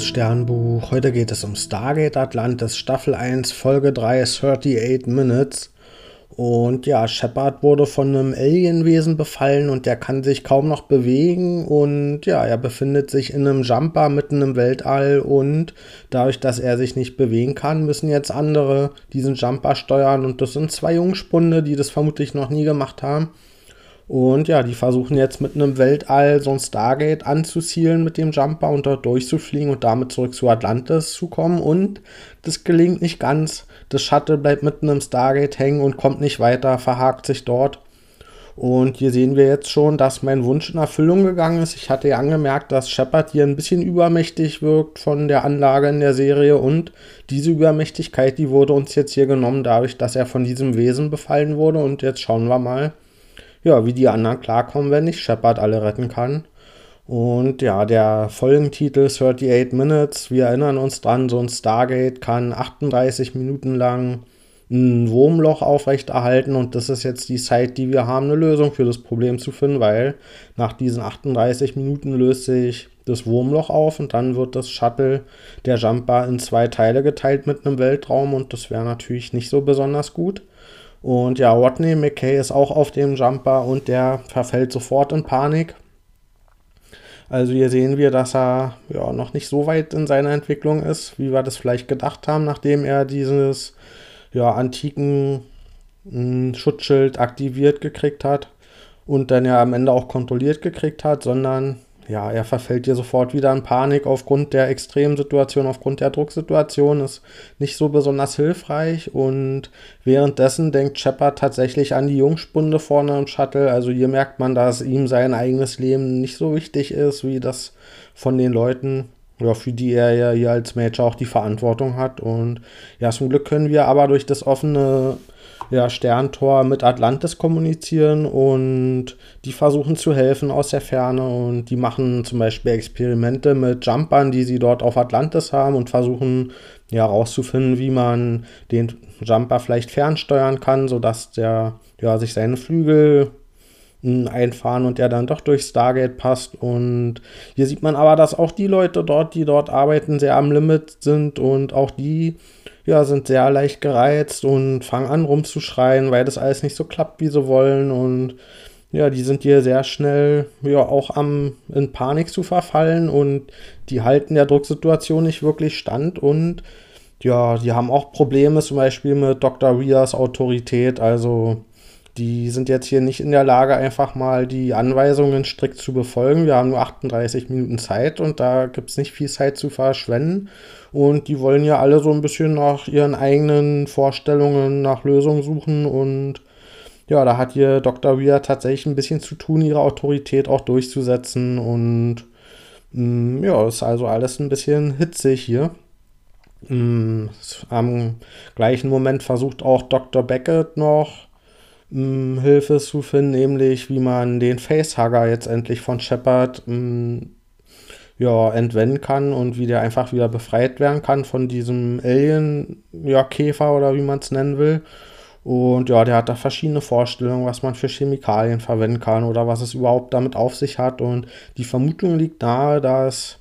Liebes Sternbuch, heute geht es um Stargate Atlantis Staffel 1 Folge 3 38 Minutes. Und ja, Shepard wurde von einem Alienwesen befallen und der kann sich kaum noch bewegen und ja, er befindet sich in einem Jumper mitten im Weltall und dadurch, dass er sich nicht bewegen kann, müssen jetzt andere diesen Jumper steuern und das sind zwei Jungspunde, die das vermutlich noch nie gemacht haben. Und ja, die versuchen jetzt mit einem Weltall so ein Stargate anzuzielen mit dem Jumper und dort durchzufliegen und damit zurück zu Atlantis zu kommen. Und das gelingt nicht ganz. Das Shuttle bleibt mitten im Stargate hängen und kommt nicht weiter, verhakt sich dort. Und hier sehen wir jetzt schon, dass mein Wunsch in Erfüllung gegangen ist. Ich hatte ja angemerkt, dass Shepard hier ein bisschen übermächtig wirkt von der Anlage in der Serie und diese Übermächtigkeit, die wurde uns jetzt hier genommen, dadurch, dass er von diesem Wesen befallen wurde. Und jetzt schauen wir mal, ja, wie die anderen klarkommen, wenn ich Shepard alle retten kann. Und ja, der Folgentitel 38 Minutes, wir erinnern uns dran, so ein Stargate kann 38 Minuten lang ein Wurmloch aufrechterhalten und das ist jetzt die Zeit, die wir haben, eine Lösung für das Problem zu finden, weil nach diesen 38 Minuten löst sich das Wurmloch auf und dann wird das Shuttle, der Jumper, in zwei Teile geteilt mit einem Weltraum und das wäre natürlich nicht so besonders gut. Und ja, Rodney McKay ist auch auf dem Jumper und der verfällt sofort in Panik. Also hier sehen wir, dass er ja noch nicht so weit in seiner Entwicklung ist, wie wir das vielleicht gedacht haben, nachdem er dieses ja, antiken hm, Schutzschild aktiviert gekriegt hat und dann ja am Ende auch kontrolliert gekriegt hat, sondern ja, er verfällt hier sofort wieder in Panik aufgrund der Extremsituation, aufgrund der Drucksituation, ist nicht so besonders hilfreich und währenddessen denkt Shepard tatsächlich an die Jungspunde vorne im Shuttle. Also hier merkt man, dass ihm sein eigenes Leben nicht so wichtig ist, wie das von den Leuten, ja, für die er ja hier als Major auch die Verantwortung hat. Und ja, zum Glück können wir aber durch das offene ja, Sterntor mit Atlantis kommunizieren und die versuchen zu helfen aus der Ferne und die machen zum Beispiel Experimente mit Jumpern, die sie dort auf Atlantis haben und versuchen ja herauszufinden, wie man den Jumper vielleicht fernsteuern kann, sodass der ja sich seine Flügel hm, einfahren und der dann doch durch Stargate passt. Und hier sieht man aber, dass auch die Leute dort, die dort arbeiten, sehr am Limit sind und auch die ja, sind sehr leicht gereizt und fangen an rumzuschreien, weil das alles nicht so klappt, wie sie wollen. Und ja, die sind hier sehr schnell ja auch am in Panik zu verfallen und die halten der Drucksituation nicht wirklich stand und ja, die haben auch Probleme zum Beispiel mit Dr. Rias Autorität. Also die sind jetzt hier nicht in der Lage, einfach mal die Anweisungen strikt zu befolgen. Wir haben nur 38 Minuten Zeit und da gibt es nicht viel Zeit zu verschwenden. Und die wollen ja alle so ein bisschen nach ihren eigenen Vorstellungen nach Lösungen suchen. Und ja, da hat hier Dr. Weir tatsächlich ein bisschen zu tun, ihre Autorität auch durchzusetzen. Und mm, ja, ist also alles ein bisschen hitzig hier. Mm, am gleichen Moment versucht auch Dr. Beckett noch mm, Hilfe zu finden, nämlich wie man den Facehugger jetzt endlich von Shepard mh, ja, entwenden kann und wie der einfach wieder befreit werden kann von diesem Alien-Käfer ja, oder wie man es nennen will. Und ja, der hat da verschiedene Vorstellungen, was man für Chemikalien verwenden kann oder was es überhaupt damit auf sich hat. Und die Vermutung liegt nahe, dass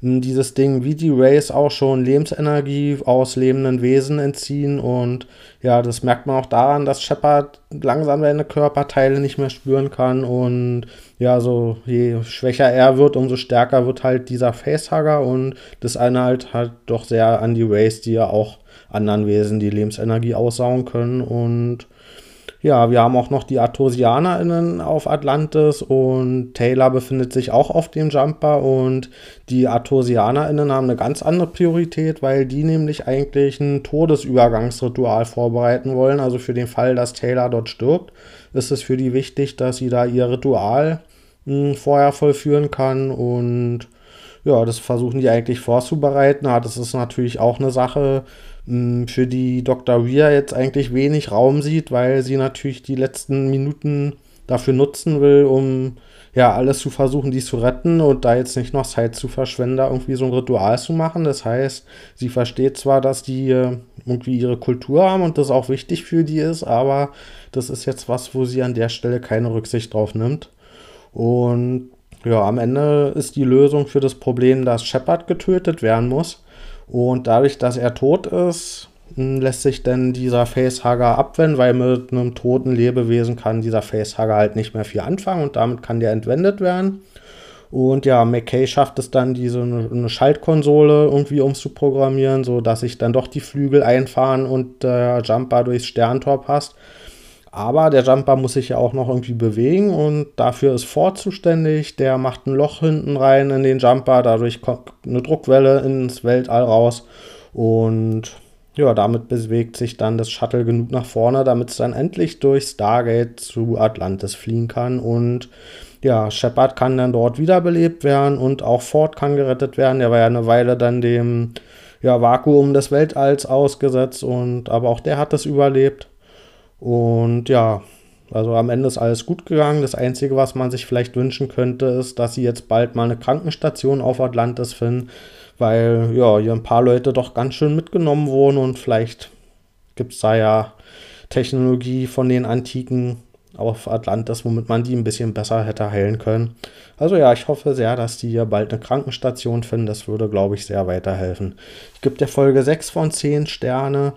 dieses Ding wie die Rays auch schon Lebensenergie aus lebenden Wesen entziehen und ja, das merkt man auch daran, dass Shepard langsam seine Körperteile nicht mehr spüren kann und ja, so je schwächer er wird, umso stärker wird halt dieser Facehugger und das eine halt halt doch sehr an die Rays, die ja auch anderen Wesen die Lebensenergie aussaugen können und ja, wir haben auch noch die ArtosianerInnen auf Atlantis und Taylor befindet sich auch auf dem Jumper und die ArtosianerInnen haben eine ganz andere Priorität, weil die nämlich eigentlich ein Todesübergangsritual vorbereiten wollen. Also für den Fall, dass Taylor dort stirbt, ist es für die wichtig, dass sie da ihr Ritual mh, hm, vorher vollführen kann und ja, das versuchen die eigentlich vorzubereiten. Ja, das ist natürlich auch eine Sache, für die Dr. Weir jetzt eigentlich wenig Raum sieht, weil sie natürlich die letzten Minuten dafür nutzen will, um ja alles zu versuchen, die zu retten und da jetzt nicht noch Zeit zu verschwenden, irgendwie so ein Ritual zu machen. Das heißt, sie versteht zwar, dass die irgendwie ihre Kultur haben und das auch wichtig für die ist, aber das ist jetzt was, wo sie an der Stelle keine Rücksicht drauf nimmt. Und ja, am Ende ist die Lösung für das Problem, dass Shepard getötet werden muss. Und dadurch, dass er tot ist, hm, lässt sich denn dieser Facehugger abwenden, weil mit einem toten Lebewesen kann dieser Facehugger halt nicht mehr viel anfangen und damit kann der entwendet werden. Und ja, McKay schafft es dann, diese eine Schaltkonsole irgendwie umzuprogrammieren, sodass sich dann doch die Flügel einfahren und der Jumper durchs Sterntor passt. Aber der Jumper muss sich ja auch noch irgendwie bewegen und dafür ist Ford zuständig. Der macht ein Loch hinten rein in den Jumper, dadurch kommt eine Druckwelle ins Weltall raus und ja, damit bewegt sich dann das Shuttle genug nach vorne, damit es dann endlich durch Stargate zu Atlantis fliehen kann. Und ja, Shepard kann dann dort wiederbelebt werden und auch Ford kann gerettet werden. Der war ja eine Weile dann dem ja, Vakuum des Weltalls ausgesetzt und aber auch der hat es überlebt. Und ja, also am Ende ist alles gut gegangen. Das Einzige, was man sich vielleicht wünschen könnte, ist, dass sie jetzt bald mal eine Krankenstation auf Atlantis finden weil ja, hier ein paar Leute doch ganz schön mitgenommen wurden und vielleicht gibt es da ja Technologie von den Antiken auf Atlantis, womit man die ein bisschen besser hätte heilen können. Also ja, ich hoffe sehr, dass die hier bald eine Krankenstation finden. Das würde, glaube ich, sehr weiterhelfen. Ich gebe der Folge 6 von 10 Sterne.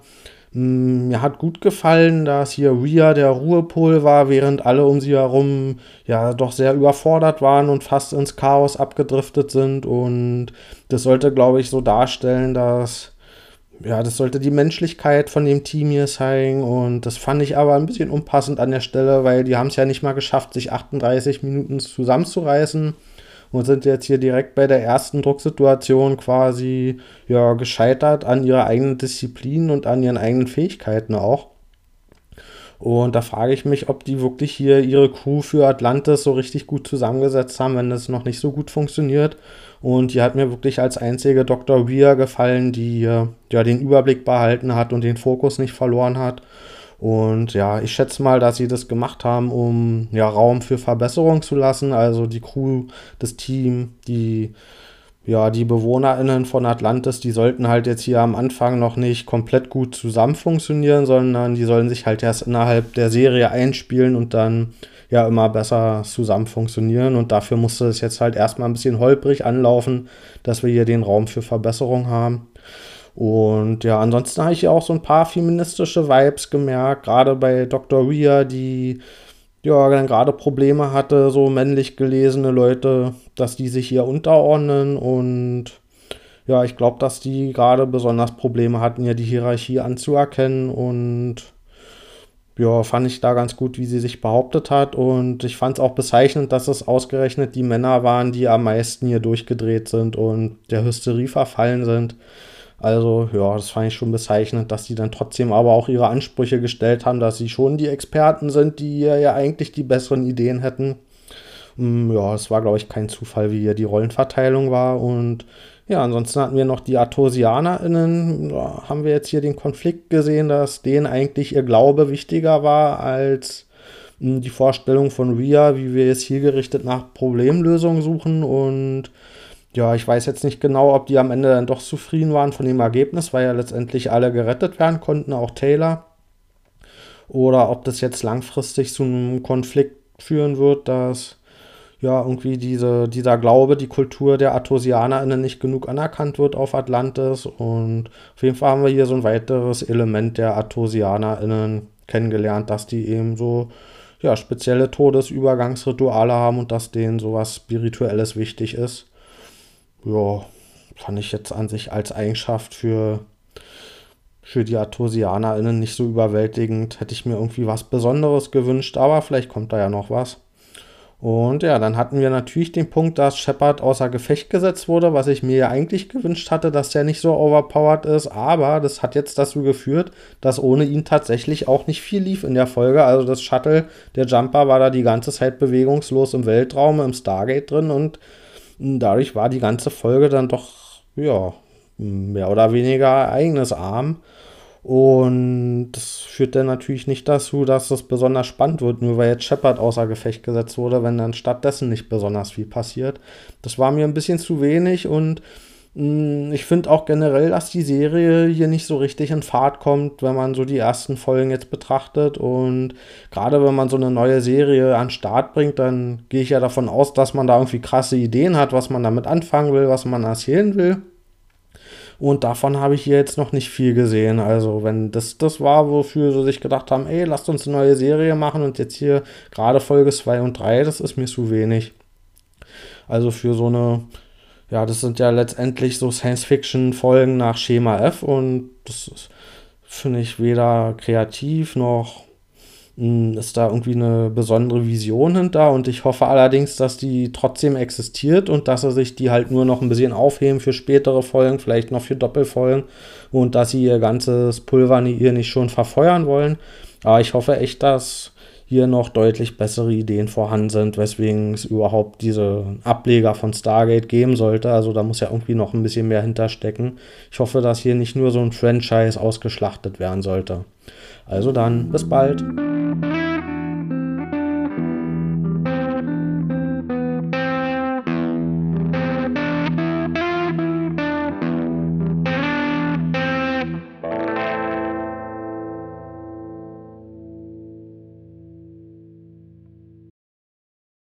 Mm, mir hat gut gefallen, dass hier Rhea der Ruhepol war, während alle um sie herum ja doch sehr überfordert waren und fast ins Chaos abgedriftet sind. Und das sollte, glaube ich, so darstellen, dass ja, das sollte die Menschlichkeit von dem Team hier zeigen. Und das fand ich aber ein bisschen unpassend an der Stelle, weil die haben es ja nicht mal geschafft, sich 38 Minuten zusammenzureißen und sind jetzt hier direkt bei der ersten Drucksituation quasi ja, gescheitert an ihrer eigenen Disziplin und an ihren eigenen Fähigkeiten auch. Und da frage ich mich, ob die wirklich hier ihre Crew für Atlantis so richtig gut zusammengesetzt haben, wenn das noch nicht so gut funktioniert. Und die hat mir wirklich als einzige Dr. Weir gefallen, die ja den Überblick behalten hat und den Fokus nicht verloren hat. Und ja, ich schätze mal, dass sie das gemacht haben, um ja Raum für Verbesserung zu lassen. Also die Crew, das Team, die ja, die BewohnerInnen von Atlantis, die sollten halt jetzt hier am Anfang noch nicht komplett gut zusammen funktionieren, sondern die sollen sich halt erst innerhalb der Serie einspielen und dann ja immer besser zusammen funktionieren. Und dafür musste es jetzt halt erstmal ein bisschen holprig anlaufen, dass wir hier den Raum für Verbesserung haben. Und ja, ansonsten habe ich ja auch so ein paar feministische Vibes gemerkt, gerade bei Dr. Rhea, die ja dann gerade Probleme hatte, so männlich gelesene Leute, dass die sich hier unterordnen und ja, ich glaube, dass die gerade besonders Probleme hatten, ja die Hierarchie anzuerkennen und ja, fand ich da ganz gut, wie sie sich behauptet hat und ich fand es auch bezeichnend, dass es ausgerechnet die Männer waren, die am meisten hier durchgedreht sind und der Hysterie verfallen sind. Also ja, das fand ich schon bezeichnend, dass die dann trotzdem aber auch ihre Ansprüche gestellt haben, dass sie schon die Experten sind, die ja eigentlich die besseren Ideen hätten. Mm, ja, es war, glaube ich, kein Zufall, wie hier die Rollenverteilung war. Und ja, ansonsten hatten wir noch die ArtosianerInnen. Da haben wir jetzt hier den Konflikt gesehen, dass denen eigentlich ihr Glaube wichtiger war als mm, die Vorstellung von Ria, wie wir jetzt hier gerichtet nach Problemlösungen suchen. Und ja, ich weiß jetzt nicht genau, ob die am Ende dann doch zufrieden waren von dem Ergebnis, weil ja letztendlich alle gerettet werden konnten, auch Taylor. Oder ob das jetzt langfristig zu einem Konflikt führen wird, dass ja irgendwie diese, dieser Glaube, die Kultur der ArtosianerInnen nicht genug anerkannt wird auf Atlantis. Und auf jeden Fall haben wir hier so ein weiteres Element der ArtosianerInnen kennengelernt, dass die eben so ja, spezielle Todesübergangsrituale haben und dass denen sowas Spirituelles wichtig ist ja, fand ich jetzt an sich als Eigenschaft für, für die ArtosianerInnen nicht so überwältigend. Hätte ich mir irgendwie was Besonderes gewünscht, aber vielleicht kommt da ja noch was. Und ja, dann hatten wir natürlich den Punkt, dass Shepard außer Gefecht gesetzt wurde, was ich mir ja eigentlich gewünscht hatte, dass der nicht so overpowered ist. Aber das hat jetzt dazu geführt, dass ohne ihn tatsächlich auch nicht viel lief in der Folge. Also das Shuttle, der Jumper war da die ganze Zeit bewegungslos im Weltraum, im Stargate drin und dadurch war die ganze Folge dann doch, ja, mehr oder weniger ereignisarm. Und das führt dann natürlich nicht dazu, dass es besonders spannend wird, nur weil jetzt Shepard außer Gefecht gesetzt wurde, wenn dann stattdessen nicht besonders viel passiert. Das war mir ein bisschen zu wenig und ich finde auch generell, dass die Serie hier nicht so richtig in Fahrt kommt, wenn man so die ersten Folgen jetzt betrachtet. Und gerade wenn man so eine neue Serie an den Start bringt, dann gehe ich ja davon aus, dass man da irgendwie krasse Ideen hat, was man damit anfangen will, was man erzählen will. Und davon habe ich hier jetzt noch nicht viel gesehen. Also, wenn das das war, wofür sie sich gedacht haben, ey, lasst uns eine neue Serie machen und jetzt hier gerade Folge 2 und 3, das ist mir zu wenig. Also für so eine ja, das sind ja letztendlich so Science-Fiction-Folgen nach Schema F und das finde ich weder kreativ noch hm, ist da irgendwie eine besondere Vision hinter und ich hoffe allerdings, dass die trotzdem existiert und dass sie sich die halt nur noch ein bisschen aufheben für spätere Folgen, vielleicht noch für Doppelfolgen und dass sie ihr ganzes Pulver ihr nicht schon verfeuern wollen. Aber ich hoffe echt, dass hier noch deutlich bessere Ideen vorhanden sind, weswegen es überhaupt diese Ableger von Stargate geben sollte. Also da muss ja irgendwie noch ein bisschen mehr hinterstecken. Ich hoffe, dass hier nicht nur so ein Franchise ausgeschlachtet werden sollte. Also dann, bis bald.